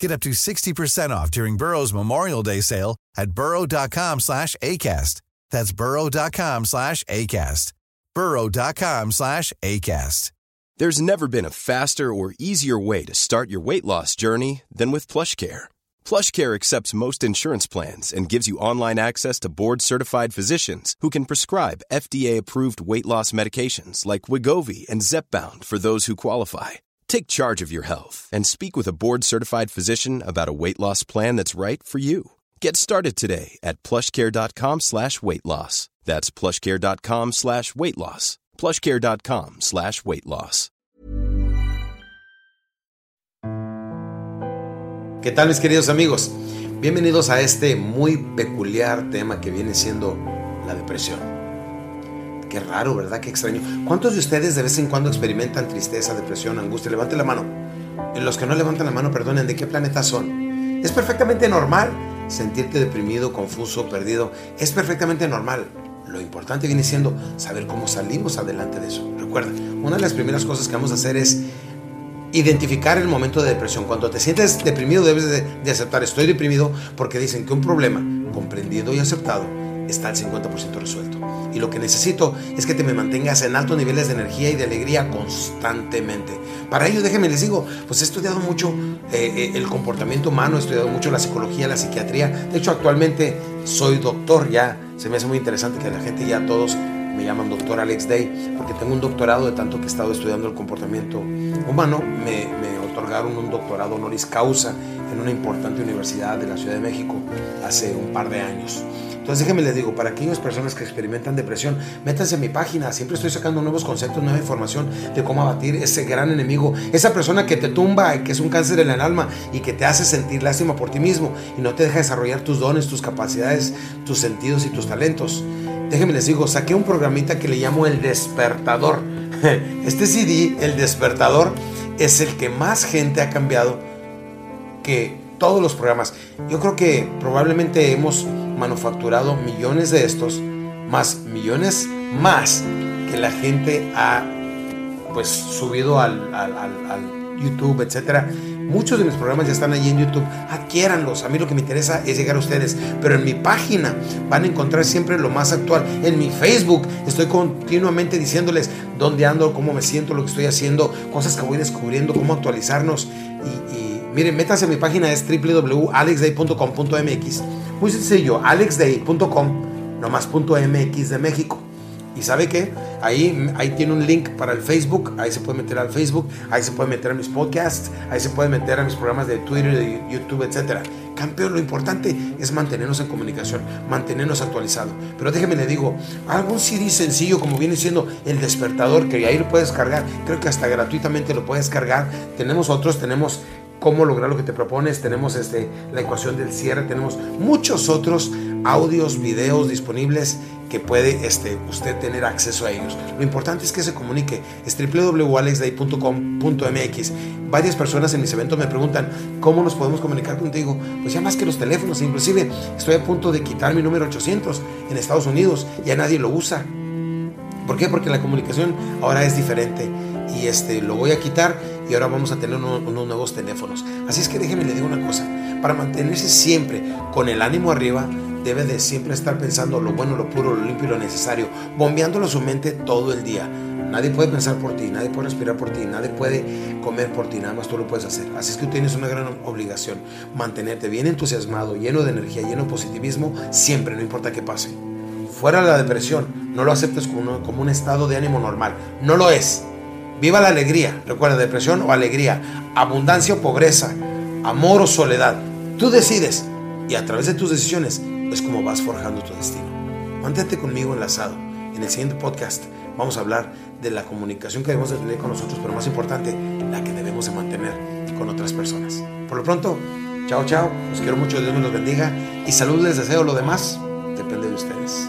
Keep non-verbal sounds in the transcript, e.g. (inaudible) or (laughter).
Get up to 60% off during Burrow's Memorial Day sale at burrow.com slash ACAST. That's burrow.com slash ACAST. burrow.com slash ACAST. There's never been a faster or easier way to start your weight loss journey than with PlushCare. PlushCare accepts most insurance plans and gives you online access to board-certified physicians who can prescribe FDA-approved weight loss medications like Wigovi and Zepbound for those who qualify. Take charge of your health and speak with a board-certified physician about a weight loss plan that's right for you. Get started today at plushcare.com slash weight loss. That's plushcare.com slash weight loss. plushcare.com slash weight loss. ¿Qué tal mis queridos amigos? Bienvenidos a este muy peculiar tema que viene siendo la depresión. Qué raro, ¿verdad? Qué extraño. ¿Cuántos de ustedes de vez en cuando experimentan tristeza, depresión, angustia? Levanten la mano. Los que no levantan la mano, perdonen, ¿de qué planeta son? Es perfectamente normal sentirte deprimido, confuso, perdido. Es perfectamente normal. Lo importante viene siendo saber cómo salimos adelante de eso. Recuerda, una de las primeras cosas que vamos a hacer es identificar el momento de depresión. Cuando te sientes deprimido debes de, de aceptar, estoy deprimido porque dicen que un problema comprendido y aceptado está al 50% resuelto. Y lo que necesito es que te me mantengas en altos niveles de energía y de alegría constantemente. Para ello, déjenme les digo, pues he estudiado mucho eh, eh, el comportamiento humano, he estudiado mucho la psicología, la psiquiatría. De hecho, actualmente soy doctor ya. Se me hace muy interesante que la gente ya todos me llaman doctor Alex Day, porque tengo un doctorado de tanto que he estado estudiando el comportamiento humano. Me, me otorgaron un doctorado honoris causa en una importante universidad de la Ciudad de México hace un par de años. Entonces déjenme les digo, para aquellas personas que experimentan depresión, métanse en mi página, siempre estoy sacando nuevos conceptos, nueva información de cómo abatir ese gran enemigo, esa persona que te tumba, que es un cáncer en el alma y que te hace sentir lástima por ti mismo y no te deja desarrollar tus dones, tus capacidades, tus sentidos y tus talentos. Déjenme les digo, saqué un programita que le llamo El Despertador. (laughs) Este CD, El Despertador, es el que más gente ha cambiado que todos los programas. Yo creo que probablemente hemos manufacturado millones de estos, más millones más que la gente ha pues subido al, al, al, YouTube, etcétera. Muchos de mis programas ya están allí en YouTube. Adquiéranlos. A mí lo que me interesa es llegar a ustedes. Pero en mi página van a encontrar siempre lo más actual. En mi Facebook estoy continuamente diciéndoles dónde ando, cómo me siento, lo que estoy haciendo, cosas que voy descubriendo, cómo actualizarnos. Y, miren, métanse a mi página es www.alexday.com.mx. Muy sencillo, alexday.com, nomás .mx de México. ¿Y sabe qué? Ahí, ahí tiene un link para el Facebook, ahí se puede meter al Facebook, ahí se puede meter a mis podcasts, ahí se puede meter a mis programas de Twitter, de YouTube, etc. Campeón, lo importante es mantenernos en comunicación, mantenernos actualizados. Pero déjeme le digo, algún CD sencillo como viene siendo El Despertador, que ahí lo puedes cargar, creo que hasta gratuitamente lo puedes cargar. Tenemos otros, tenemos cómo lograr lo que te propones, tenemos este, la ecuación del cierre, tenemos muchos otros audios, videos disponibles que puede este, usted tener acceso a ellos. Lo importante es que se comunique. Es www.alexday.com.mx. Varias personas en mis eventos me preguntan cómo nos podemos comunicar contigo. Pues ya más que los teléfonos, inclusive estoy a punto de quitar mi número 800 en Estados Unidos. Ya nadie lo usa. ¿Por qué? Porque la comunicación ahora es diferente y este lo voy a quitar y ahora vamos a tener unos, unos nuevos teléfonos. Así es que déjeme le digo una cosa, para mantenerse siempre con el ánimo arriba, debe de siempre estar pensando lo bueno, lo puro, lo limpio y lo necesario, bombeándolo su mente todo el día. Nadie puede pensar por ti, nadie puede respirar por ti, nadie puede comer por ti, nada más tú lo puedes hacer. Así es que tienes una gran obligación, mantenerte bien entusiasmado, lleno de energía, lleno de positivismo, siempre, no importa qué pase. Fuera de la depresión, no lo aceptes como, como un estado de ánimo normal, no lo es. Viva la alegría, recuerda, depresión o alegría, abundancia o pobreza, amor o soledad. Tú decides y a través de tus decisiones es como vas forjando tu destino. Mantente conmigo enlazado. En el siguiente podcast vamos a hablar de la comunicación que debemos de tener con nosotros, pero más importante, la que debemos de mantener con otras personas. Por lo pronto, chao, chao. Los quiero mucho, Dios me los bendiga. Y salud les deseo. Lo demás depende de ustedes.